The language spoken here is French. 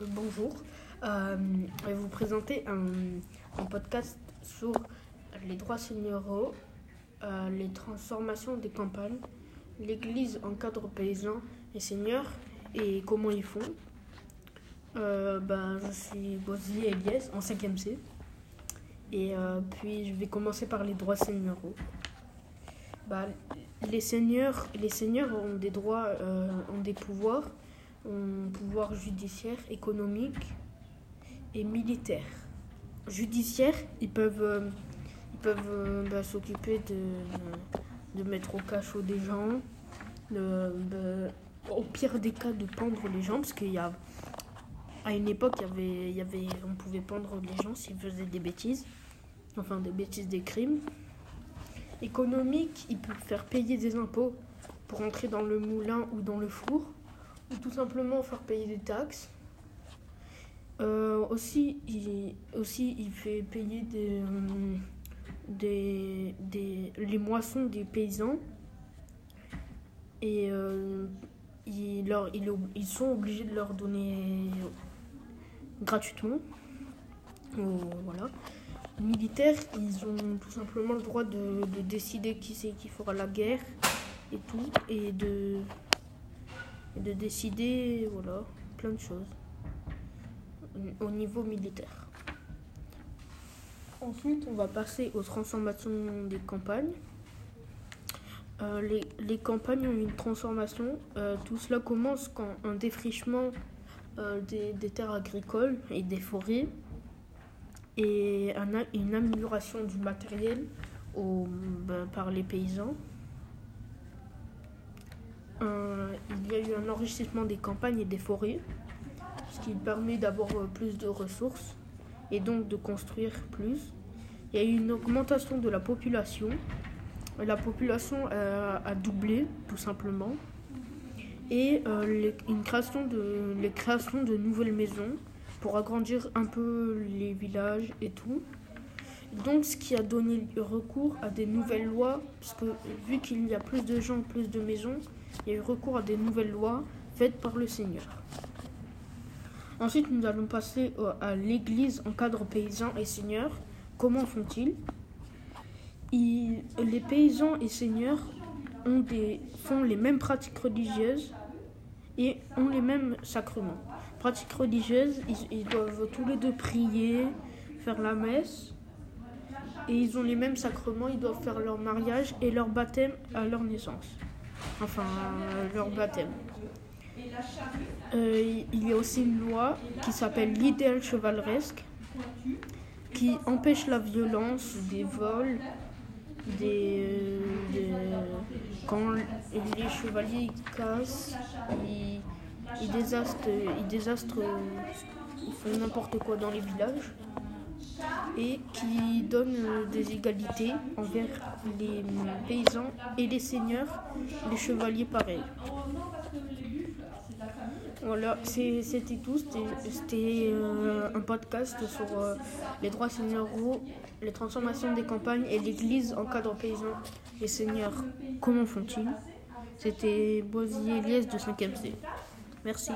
Euh, bonjour. Euh, je vais vous présenter un, podcast sur les droits seigneuraux, euh, les transformations des campagnes, l'Église en cadre paysan et seigneurs et comment ils font. Ben, je suis Bozy Eliès en 5e C. Et puis je vais commencer par les droits seigneuraux. Bah, les seigneurs, les seigneurs ont des droits, ont des pouvoirs, pouvoir judiciaire, économique et militaire. Judiciaire, ils peuvent, euh, ils peuvent euh, bah, s'occuper de, de mettre au cachot des gens, de- au pire des cas de pendre les gens, parce qu'il y a, à une époque, y avait, y avait, on pouvait pendre les gens s'ils faisaient des bêtises, enfin des bêtises, des crimes économique, ils peuvent faire payer des impôts pour entrer dans le moulin ou dans le four, ou tout simplement faire payer des taxes. Euh, aussi, il, aussi, il fait payer des, euh, des, des- les moissons des paysans. Et euh, leur- ils sont obligés de leur donner gratuitement. Voilà militaires, ils ont tout simplement le droit de, de décider qui c'est qui fera la guerre et tout, et de, et de décider, voilà, plein de choses au niveau militaire. Ensuite, on va passer aux transformations des campagnes. Euh, les, les campagnes ont une transformation. Euh, tout cela commence quand un défrichement euh, des, des terres agricoles et des forêts et un une amélioration du matériel ben, par les paysans. Il y a eu un enrichissement des campagnes et des forêts, ce qui permet d'avoir euh, plus de ressources et donc de construire plus. Il y a eu une augmentation de la population. La population euh, a doublé tout simplement. Et euh, les- une création de, les créations de nouvelles maisons pour agrandir un peu les villages et tout. Donc, ce qui a donné recours à des nouvelles lois, parce que vu qu'il y a plus de gens, plus de maisons, il y a eu recours à des nouvelles lois faites par le Seigneur. Ensuite, nous allons passer à l'église en cadre paysan et seigneur. Comment font-ils? Ils- Les paysans et seigneurs font les mêmes pratiques religieuses et ont les mêmes sacrements pratiques religieuses, ils doivent tous les deux prier, faire la messe. Et ils ont les mêmes sacrements, ils doivent faire leur mariage et leur baptême à leur naissance. Enfin, euh, leur baptême. Euh, il y a aussi une loi qui s'appelle l'idéal chevaleresque, qui empêche la violence, des vols, des, euh, quand les chevaliers cassent, ils, ils désastrent, ils désastrent, ils font n'importe quoi dans les villages et qui donne euh, des égalités envers les paysans et les seigneurs, les chevaliers pareils. Voilà, c'était tout. C'était- euh, un podcast sur euh, les droits seigneuraux, les transformations des campagnes et l'église en cadre paysan. Les seigneurs, comment font-ils? C'était Bozy Eliès de 5e C. Merci.